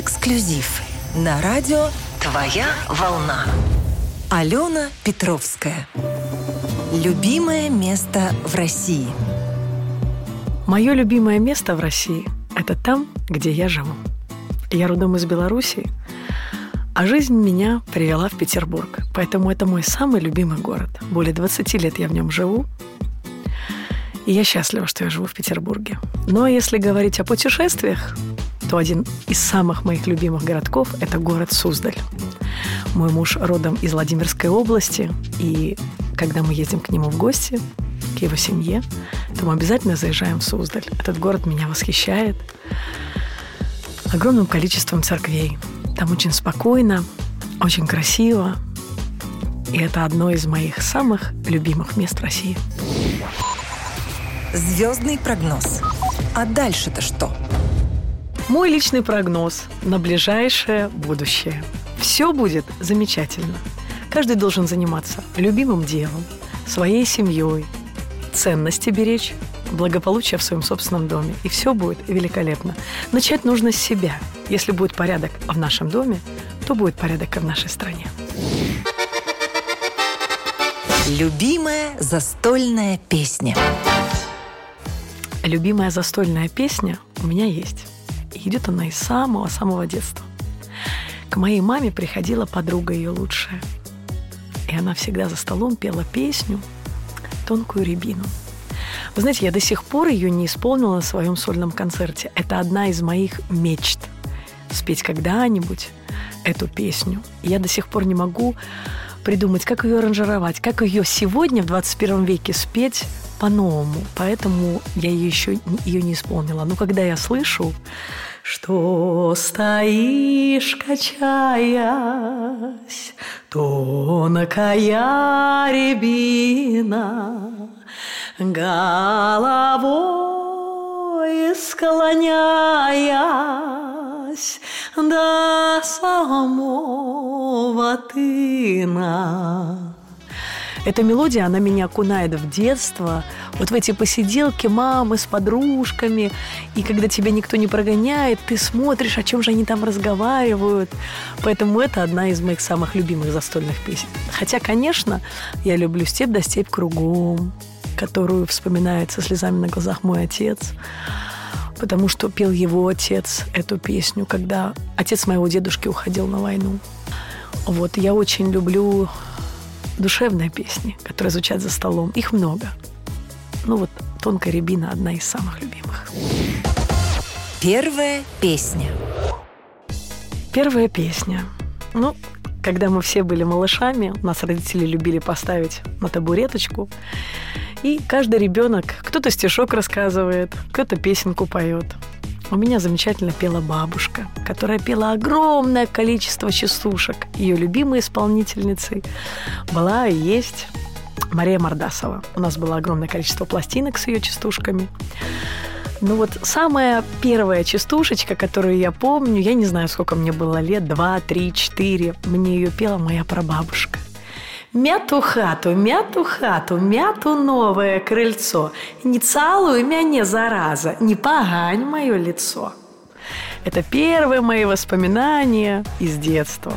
Эксклюзив на радио «Твоя волна». Алена Петровская. Любимое место в России. Мое любимое место в России – это там, где я живу. Я родом из Белоруссии, а жизнь меня привела в Петербург. Поэтому это мой самый любимый город. Более 20 лет я в нем живу. И я счастлива, что я живу в Петербурге. Но если говорить о путешествиях, то один из самых моих любимых городков – это город Суздаль. Мой муж родом из Владимирской области, и когда мы едем к нему в гости, к его семье, то мы обязательно заезжаем в Суздаль. Этот город меня восхищает огромным количеством церквей. Там очень спокойно, очень красиво, и это одно из моих самых любимых мест России. Звездный прогноз. А дальше-то что? Мой личный прогноз на ближайшее будущее. Все будет замечательно. Каждый должен заниматься любимым делом, своей семьей, ценности беречь, благополучие в своем собственном доме. И все будет великолепно. Начать нужно с себя. Если будет порядок в нашем доме, то будет порядок и в нашей стране. Любимая застольная песня. Любимая застольная песня у меня есть. Идет она из самого-самого детства. К моей маме приходила подруга ее лучшая. И она всегда за столом пела песню «Тонкую рябину». Вы знаете, я до сих пор ее не исполнила на своем сольном концерте. Это одна из моих мечт – спеть когда-нибудь эту песню. Я до сих пор не могу придумать, как ее аранжировать, как ее сегодня в 21 веке спеть по-новому. Поэтому я ее еще ее не исполнила. Но когда я слышу, что стоишь, качаясь, тонкая рябина, головой склоняясь до самого тына. Эта мелодия, она меня окунает в детство, вот в эти посиделки мамы с подружками. И когда тебя никто не прогоняет, ты смотришь, о чем же они там разговаривают. Поэтому это одна из моих самых любимых застольных песен. Хотя, конечно, я люблю «Степь да степь кругом», которую вспоминает со слезами на глазах мой отец потому что пел его отец эту песню, когда отец моего дедушки уходил на войну. Вот, я очень люблю душевные песни, которые звучат за столом. Их много. Ну вот «Тонкая рябина» – одна из самых любимых. Первая песня. Первая песня. Ну, когда мы все были малышами, нас родители любили поставить на табуреточку. И каждый ребенок, кто-то стишок рассказывает, кто-то песенку поет. У меня замечательно пела бабушка, которая пела огромное количество частушек. Ее любимой исполнительницей была и есть Мария Мордасова. У нас было огромное количество пластинок с ее частушками. Ну вот самая первая частушечка, которую я помню, я не знаю, сколько мне было лет, два, три, четыре, мне ее пела моя прабабушка. Мяту хату, мяту хату, мяту новое крыльцо. Не целуй меня, зараза, не погань мое лицо. Это первые мои воспоминания из детства.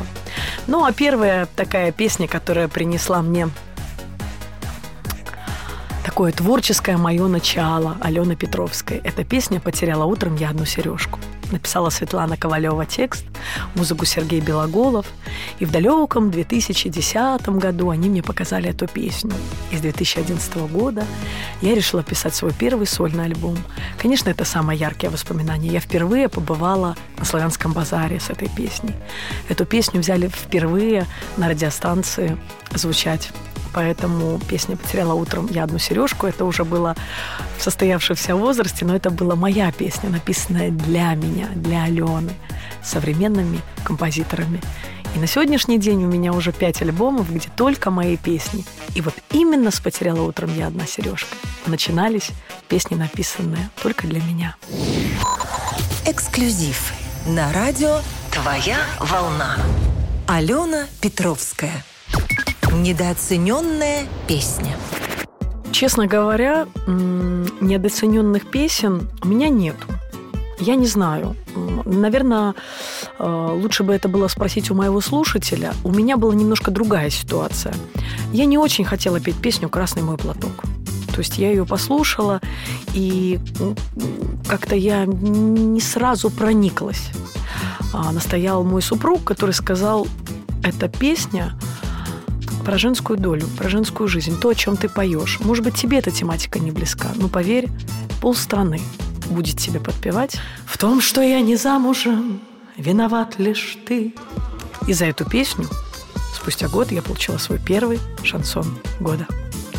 Ну, а первая такая песня, которая принесла мне такое творческое мое начало Алены Петровской. Эта песня «Потеряла утром я одну сережку» написала Светлана Ковалева текст, музыку Сергей Белоголов. И в далеком 2010 году они мне показали эту песню. И с 2011 года я решила писать свой первый сольный альбом. Конечно, это самое яркое воспоминание. Я впервые побывала на Славянском базаре с этой песней. Эту песню взяли впервые на радиостанции звучать поэтому песня «Потеряла утром я одну сережку». Это уже было в состоявшемся возрасте, но это была моя песня, написанная для меня, для Алены, современными композиторами. И на сегодняшний день у меня уже пять альбомов, где только мои песни. И вот именно с «Потеряла утром я одна сережка» начинались песни, написанные только для меня. Эксклюзив на радио «Твоя волна». Алена Петровская. Недооцененная песня. Честно говоря, недооцененных песен у меня нету. Я не знаю, Наверное, э, лучше бы это было спросить у моего слушателя. У меня была немножко другая ситуация. Я не очень хотела петь песню «Красный мой платок». То есть я ее послушала, и как-то я не сразу прониклась. А настоял мой супруг, который сказал, эта песня про женскую долю, про женскую жизнь, то, о чем ты поешь. Может быть, тебе эта тематика не близка, но поверь, полстраны будет тебе подпевать. В том, что я не замужем, виноват лишь ты. И за эту песню спустя год я получила свой первый шансон года.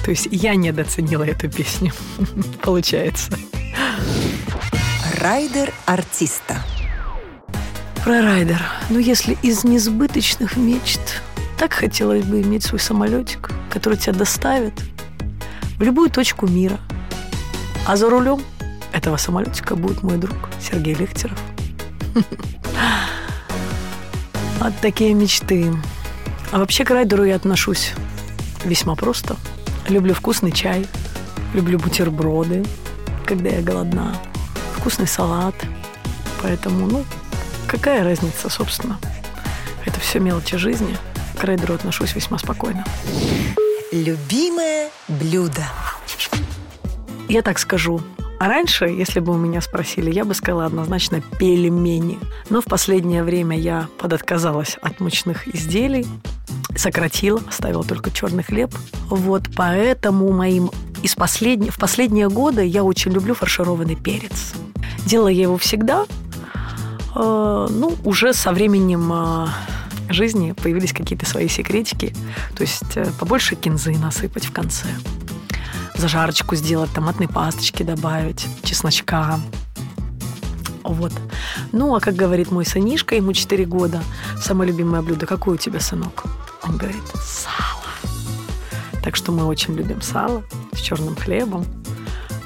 То есть я недооценила эту песню, получается. Райдер артиста. Про райдер. Ну, если из несбыточных мечт, так хотелось бы иметь свой самолетик, который тебя доставит в любую точку мира. А за рулем этого самолетика будет мой друг Сергей Лехтеров. Вот такие мечты. А вообще к райдеру я отношусь весьма просто – Люблю вкусный чай, люблю бутерброды, когда я голодна, вкусный салат. Поэтому, ну, какая разница, собственно? Это все мелочи жизни. К рейдеру отношусь весьма спокойно. Любимое блюдо. Я так скажу. А раньше, если бы у меня спросили, я бы сказала однозначно пельмени. Но в последнее время я подотказалась от мучных изделий, сократила, оставила только черный хлеб. Вот поэтому моим из последних, в последние годы я очень люблю фаршированный перец. Делала я его всегда, э, ну, уже со временем э, жизни появились какие-то свои секретики. То есть э, побольше кинзы насыпать в конце. Зажарочку сделать, томатной пасточки добавить, чесночка. Вот. Ну, а как говорит мой сынишка, ему 4 года, самое любимое блюдо. Какое у тебя, сынок? Он говорит, сало. Так что мы очень любим сало с черным хлебом.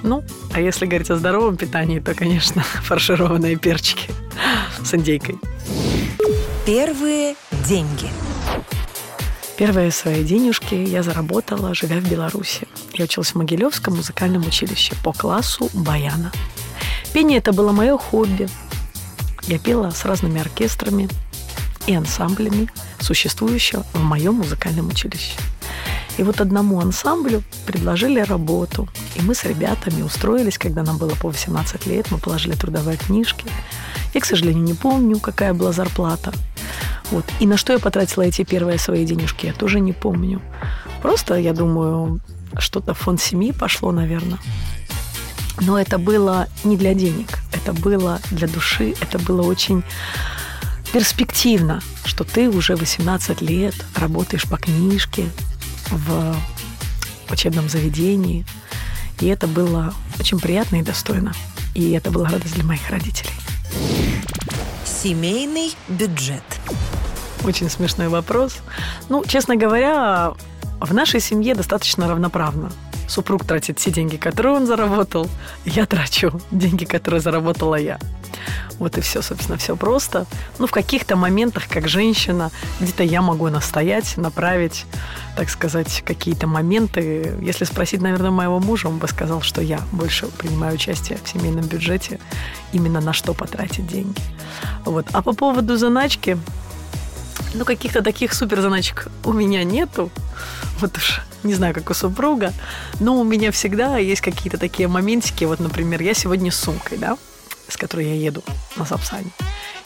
Ну, а если говорить о здоровом питании, то, конечно, фаршированные перчики с индейкой. Первые деньги. Первые свои денежки я заработала, живя в Беларуси. Я училась в Могилевском музыкальном училище по классу баяна. Пение это было мое хобби. Я пела с разными оркестрами и ансамблями, существующего в моем музыкальном училище. И вот одному ансамблю предложили работу. И мы с ребятами устроились, когда нам было по 18 лет, мы положили трудовые книжки. Я, к сожалению, не помню, какая была зарплата. Вот. И на что я потратила эти первые свои денежки, я тоже не помню. Просто, я думаю, что-то в фонд семьи пошло, наверное. Но это было не для денег, это было для души, это было очень перспективно, что ты уже 18 лет работаешь по книжке в учебном заведении. И это было очень приятно и достойно. И это была радость для моих родителей. Семейный бюджет. Очень смешной вопрос. Ну, честно говоря, в нашей семье достаточно равноправно. Супруг тратит все деньги, которые он заработал, я трачу деньги, которые заработала я. Вот и все, собственно, все просто. Ну, в каких-то моментах, как женщина, где-то я могу настоять, направить, так сказать, какие-то моменты. Если спросить, наверное, моего мужа, он бы сказал, что я больше принимаю участие в семейном бюджете, именно на что потратить деньги. Вот. А по поводу заначки, ну, каких-то таких супер заначек у меня нету. Вот уж не знаю, как у супруга. Но у меня всегда есть какие-то такие моментики. Вот, например, я сегодня с сумкой, да, с которой я еду на Сапсане.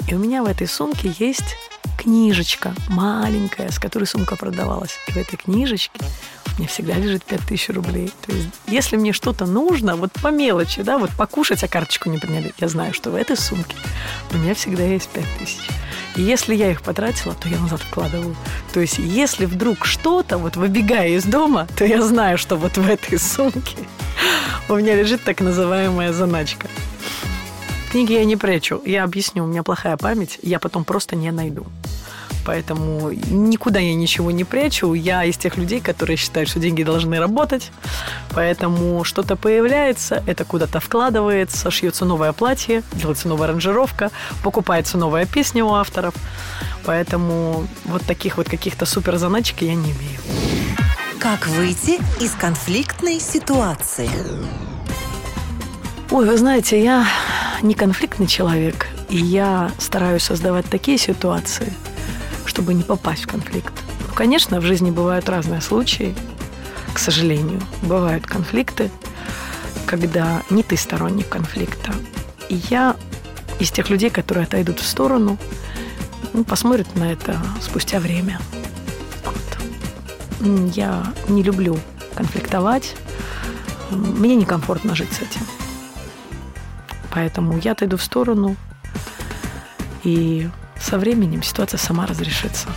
И у меня в этой сумке есть книжечка маленькая, с которой сумка продавалась. И в этой книжечке у меня всегда лежит 5000 рублей. То есть, если мне что-то нужно, вот по мелочи, да, вот покушать, а карточку не приняли, я знаю, что в этой сумке у меня всегда есть 5000. И если я их потратила, то я назад вкладываю. То есть, если вдруг что-то, вот выбегая из дома, то я знаю, что вот в этой сумке у меня лежит так называемая заначка. Книги я не прячу. Я объясню, у меня плохая память, я потом просто не найду. Поэтому никуда я ничего не прячу. Я из тех людей, которые считают, что деньги должны работать. Поэтому что-то появляется, это куда-то вкладывается, шьется новое платье, делается новая аранжировка, покупается новая песня у авторов. Поэтому вот таких вот каких-то супер заначек я не имею. Как выйти из конфликтной ситуации? Ой, вы знаете, я не конфликтный человек. И я стараюсь создавать такие ситуации, чтобы не попасть в конфликт. Ну, конечно, в жизни бывают разные случаи, к сожалению. Бывают конфликты, когда не ты сторонник конфликта. И я из тех людей, которые отойдут в сторону, ну, посмотрят на это спустя время. Вот. Я не люблю конфликтовать. Мне некомфортно жить с этим. Поэтому я отойду в сторону, и со временем ситуация сама разрешится.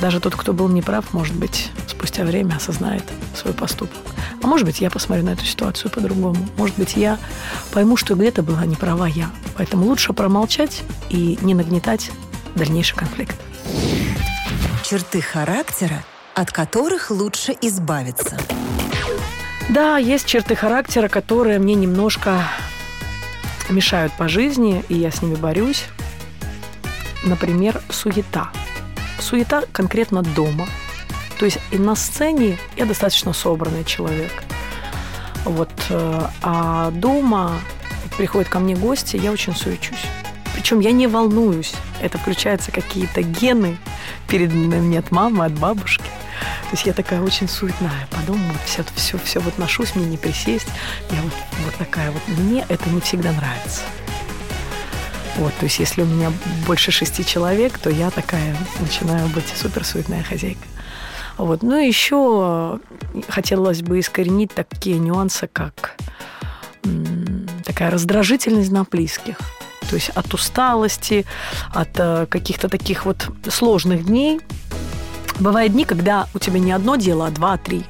Даже тот, кто был неправ, может быть, спустя время осознает свой поступок. А может быть, я посмотрю на эту ситуацию по-другому. Может быть, я пойму, что где-то была не права я. Поэтому лучше промолчать и не нагнетать дальнейший конфликт. Черты характера, от которых лучше избавиться. Да, есть черты характера, которые мне немножко мешают по жизни, и я с ними борюсь. Например, суета. Суета конкретно дома. То есть и на сцене я достаточно собранный человек. Вот, э, а дома приходят ко мне гости, я очень суечусь. Причем я не волнуюсь. Это включаются какие-то гены, переданные мне от мамы, от бабушки. То есть я такая очень суетная. По дому вот все, все, все вот ношусь, мне не присесть. Я вот, вот такая вот. Мне это не всегда нравится. Вот, то есть если у меня больше шести человек, то я такая начинаю быть суперсуетная хозяйка. Вот. Ну и еще хотелось бы искоренить такие нюансы, как такая раздражительность на близких. То есть от усталости, от э, каких-то таких вот сложных дней. Бывают дни, когда у тебя не одно дело, а два, три.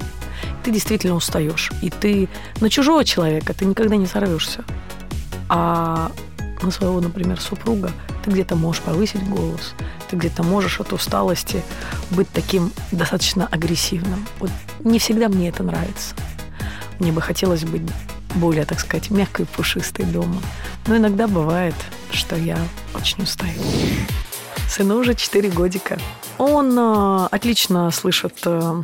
Ты действительно устаешь. И ты на чужого человека ты никогда не сорвешься. А на своего, например, супруга, ты где-то можешь повысить голос, ты где-то можешь от усталости быть таким достаточно агрессивным. Вот не всегда мне это нравится. Мне бы хотелось быть более, так сказать, мягкой, пушистой дома. Но иногда бывает, что я очень устаю. Сыну уже 4 годика. Он э, отлично слышит э,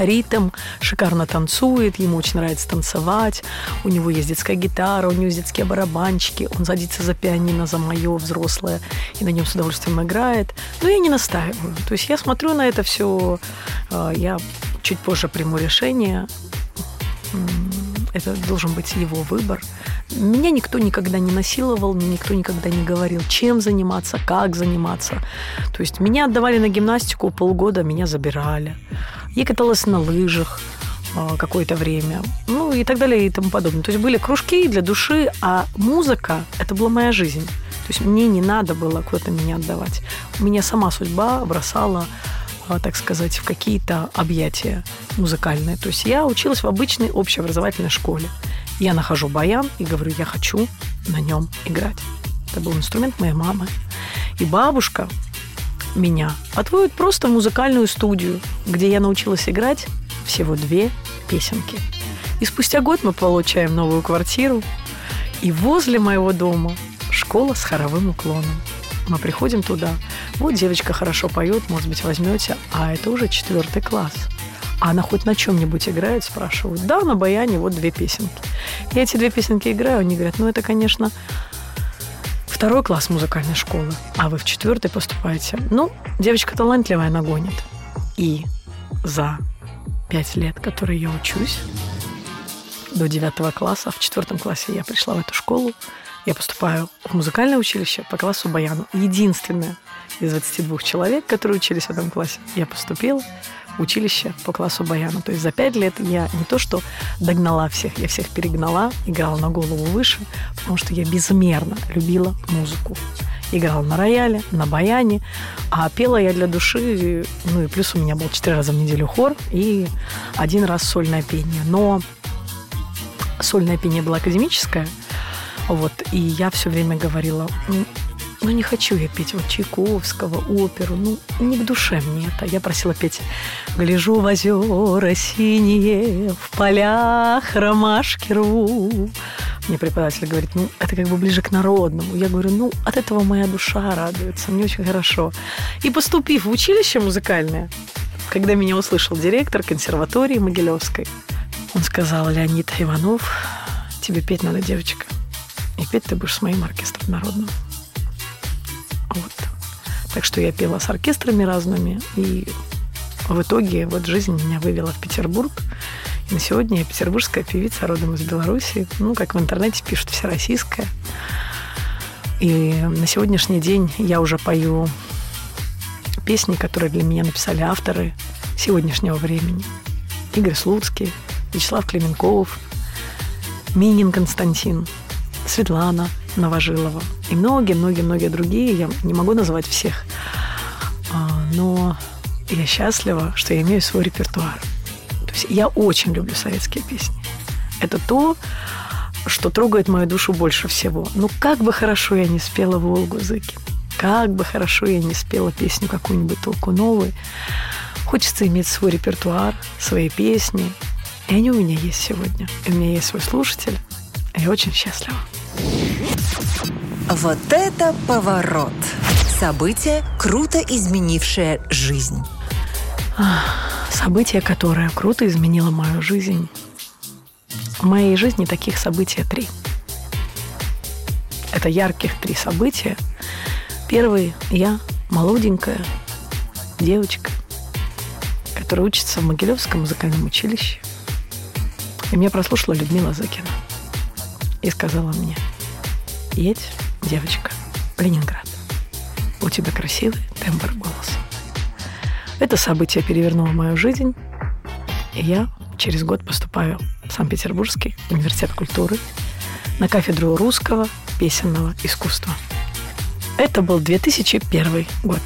ритм, шикарно танцует, ему очень нравится танцевать, у него есть детская гитара, у него есть детские барабанчики, он садится за пианино, за мое взрослое, и на нем с удовольствием играет. Но я не настаиваю. То есть я смотрю на это все, а, я чуть позже приму решение, это должен быть его выбор. Меня никто никогда не насиловал, мне никто никогда не говорил, чем заниматься, как заниматься. То есть меня отдавали на гимнастику полгода, меня забирали. Я каталась на лыжах а, какое-то время, ну и так далее и тому подобное. То есть были кружки для души, а музыка – это была моя жизнь. То есть мне не надо было куда-то меня отдавать. У меня сама судьба бросала так сказать, в какие-то объятия музыкальные. То есть я училась в обычной общеобразовательной школе. Я нахожу баян и говорю, я хочу на нем играть. Это был инструмент моей мамы. И бабушка меня отводят просто в музыкальную студию, где я научилась играть всего две песенки. И спустя год мы получаем новую квартиру, и возле моего дома школа с хоровым уклоном. Мы приходим туда. Вот девочка хорошо поет, может быть, возьмете, а это уже четвертый класс. А она хоть на чем-нибудь играет, спрашивают. Да, на баяне вот две песенки. Я эти две песенки играю, они говорят, ну это, конечно, второй класс музыкальной школы, а вы в четвертый поступаете. Ну, девочка талантливая, она гонит. И за пять лет, которые я учусь, до девятого класса, в четвертом классе я пришла в эту школу, я поступаю в музыкальное училище по классу баяну. Единственное из 22 человек, которые учились в этом классе, я поступила училище по классу баяна. То есть за пять лет я не то что догнала всех, я всех перегнала, играла на голову выше, потому что я безмерно любила музыку. Играла на рояле, на баяне, а пела я для души, ну и плюс у меня был четыре раза в неделю хор и один раз сольное пение. Но сольное пение было академическое, вот, и я все время говорила, ну, не хочу я петь вот Чайковского, оперу, ну, не к душе мне это. Я просила петь «Гляжу в озера синие, в полях ромашки рву». Мне преподаватель говорит, ну, это как бы ближе к народному. Я говорю, ну, от этого моя душа радуется, мне очень хорошо. И поступив в училище музыкальное, когда меня услышал директор консерватории Могилевской, он сказал, Леонид Иванов, тебе петь надо, девочка. И петь ты будешь с моим оркестром народным. Вот. Так что я пела с оркестрами разными, и в итоге вот жизнь меня вывела в Петербург. И на сегодня я петербургская певица, родом из Беларуси. Ну, как в интернете пишут, всероссийская. И на сегодняшний день я уже пою песни, которые для меня написали авторы сегодняшнего времени. Игорь Слуцкий, Вячеслав Клеменков, Минин Константин, Светлана Новожилова и многие-многие-многие другие. Я не могу назвать всех, а, но я счастлива, что я имею свой репертуар. То есть я очень люблю советские песни. Это то, что трогает мою душу больше всего. Ну, как бы хорошо я не спела «Волгу Зыкин», как бы хорошо я не спела песню какую-нибудь толку хочется иметь свой репертуар, свои песни. И они у меня есть сегодня. И у меня есть свой слушатель. И я очень счастлива. Вот это поворот! Событие, круто изменившее жизнь. Событие, которое круто изменило мою жизнь. В моей жизни таких событий три. Это ярких три события. Первый – я молоденькая девочка, которая учится в Могилевском музыкальном училище. И меня прослушала Людмила Закина и сказала мне, едь, девочка, Ленинград. У тебя красивый тембр голоса. Это событие перевернуло мою жизнь, и я через год поступаю в Санкт-Петербургский университет культуры на кафедру русского песенного искусства. Это был 2001 год.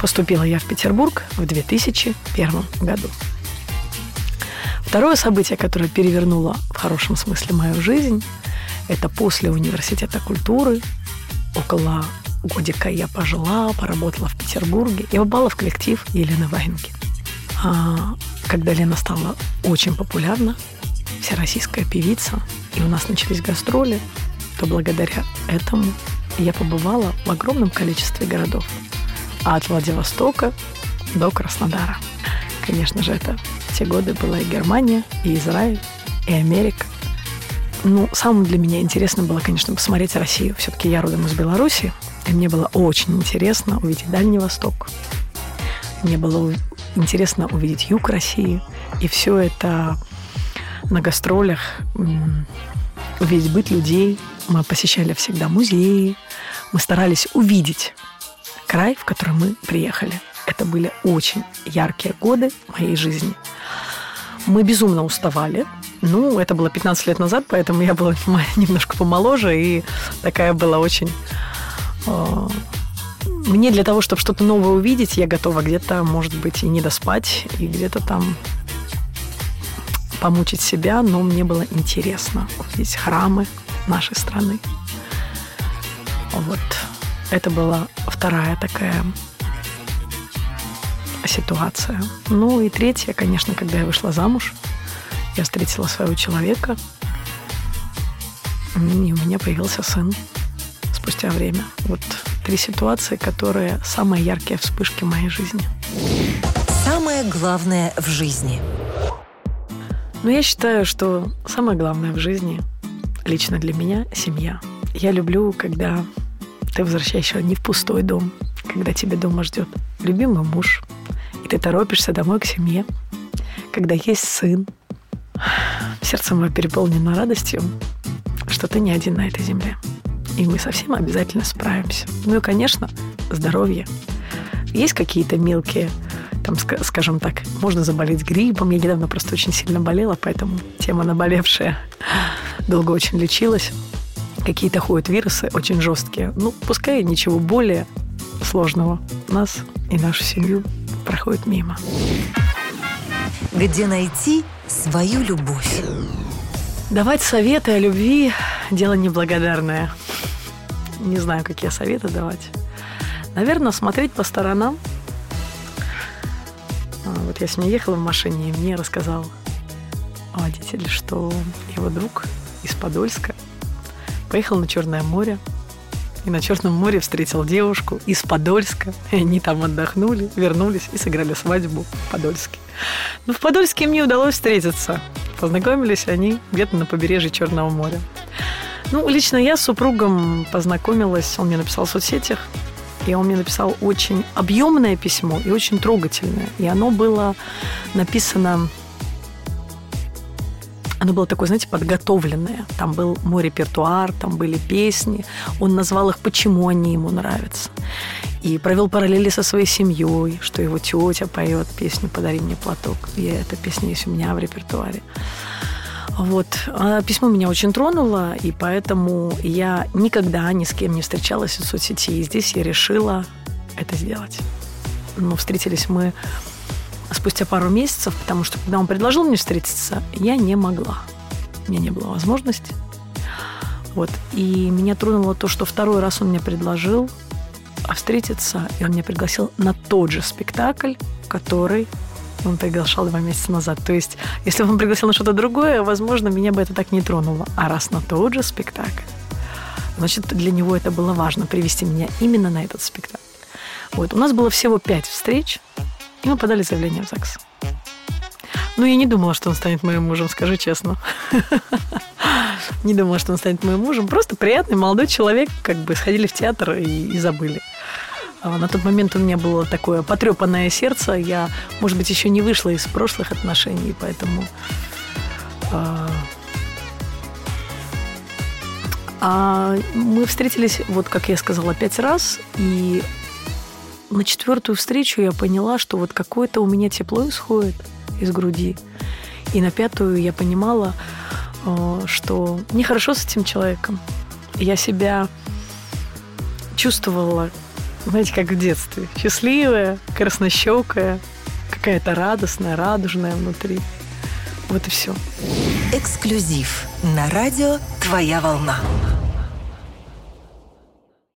Поступила я в Петербург в 2001 году. Второе событие, которое перевернуло в хорошем смысле мою жизнь, это после университета культуры. Около годика я пожила, поработала в Петербурге и попала в коллектив Елены Ваенги. А, когда Лена стала очень популярна, всероссийская певица, и у нас начались гастроли, то благодаря этому я побывала в огромном количестве городов. От Владивостока до Краснодара. Конечно же, это те годы была и Германия, и Израиль, и Америка. Ну, самым для меня интересно было, конечно, посмотреть Россию. Все-таки я родом из Беларуси, и мне было очень интересно увидеть Дальний Восток. Мне было интересно увидеть юг России. И все это на гастролях, увидеть быт людей. Мы посещали всегда музеи. Мы старались увидеть край, в который мы приехали. Это были очень яркие годы моей жизни. Мы безумно уставали. Ну, это было 15 лет назад, поэтому я была немножко помоложе, и такая была очень... Э, мне для того, чтобы что-то новое увидеть, я готова где-то, может быть, и не доспать, и где-то там помучить себя, но мне было интересно увидеть храмы нашей страны. Вот. Это была вторая такая ситуация. Ну и третья, конечно, когда я вышла замуж, я встретила своего человека, и у меня появился сын спустя время. Вот три ситуации, которые самые яркие вспышки моей жизни. Самое главное в жизни. Ну, я считаю, что самое главное в жизни лично для меня – семья. Я люблю, когда ты возвращаешься не в пустой дом, когда тебя дома ждет любимый муж, и ты торопишься домой к семье, когда есть сын. Сердце мое переполнено радостью, что ты не один на этой земле. И мы совсем обязательно справимся. Ну и, конечно, здоровье. Есть какие-то мелкие, там, скажем так, можно заболеть гриппом. Я недавно просто очень сильно болела, поэтому тема наболевшая долго очень лечилась. Какие-то ходят вирусы очень жесткие. Ну, пускай ничего более сложного нас и нашу семью проходит мимо. Где найти свою любовь? Давать советы о любви – дело неблагодарное. Не знаю, какие советы давать. Наверное, смотреть по сторонам. А, вот я с ней ехала в машине, и мне рассказал водитель, что его друг из Подольска поехал на Черное море – и на Черном море встретил девушку из Подольска. И они там отдохнули, вернулись и сыграли свадьбу в Подольске. Но в Подольске им не удалось встретиться. Познакомились они где-то на побережье Черного моря. Ну, лично я с супругом познакомилась, он мне написал в соцсетях, и он мне написал очень объемное письмо и очень трогательное. И оно было написано оно было такое, знаете, подготовленное. Там был мой репертуар, там были песни. Он назвал их, почему они ему нравятся. И провел параллели со своей семьей, что его тетя поет песню «Подари мне платок». И эта песня есть у меня в репертуаре. Вот. А письмо меня очень тронуло, и поэтому я никогда ни с кем не встречалась в соцсети. И здесь я решила это сделать. Но встретились мы спустя пару месяцев, потому что когда он предложил мне встретиться, я не могла. У меня не было возможности. Вот. И меня тронуло то, что второй раз он мне предложил а встретиться, и он меня пригласил на тот же спектакль, который он приглашал два месяца назад. То есть, если бы он пригласил на что-то другое, возможно, меня бы это так не тронуло. А раз на тот же спектакль, значит, для него это было важно, привести меня именно на этот спектакль. Вот. У нас было всего пять встреч, и мы подали заявление в ЗАГС. Ну, я не думала, что он станет моим мужем, скажу честно. Не думала, что он станет моим мужем. Просто приятный молодой человек, как бы сходили в театр и, и забыли. А на тот момент у меня было такое потрепанное сердце. Я, может быть, еще не вышла из прошлых отношений, поэтому... А, а мы встретились, вот как я сказала, пять раз, и на четвертую встречу я поняла, что вот какое-то у меня тепло исходит из груди. И на пятую я понимала, э, что нехорошо с этим человеком. Я себя чувствовала, знаете, как в детстве. Счастливая, краснощекая, какая-то радостная, радужная внутри. Вот и все. Эксклюзив на радио «Твоя волна».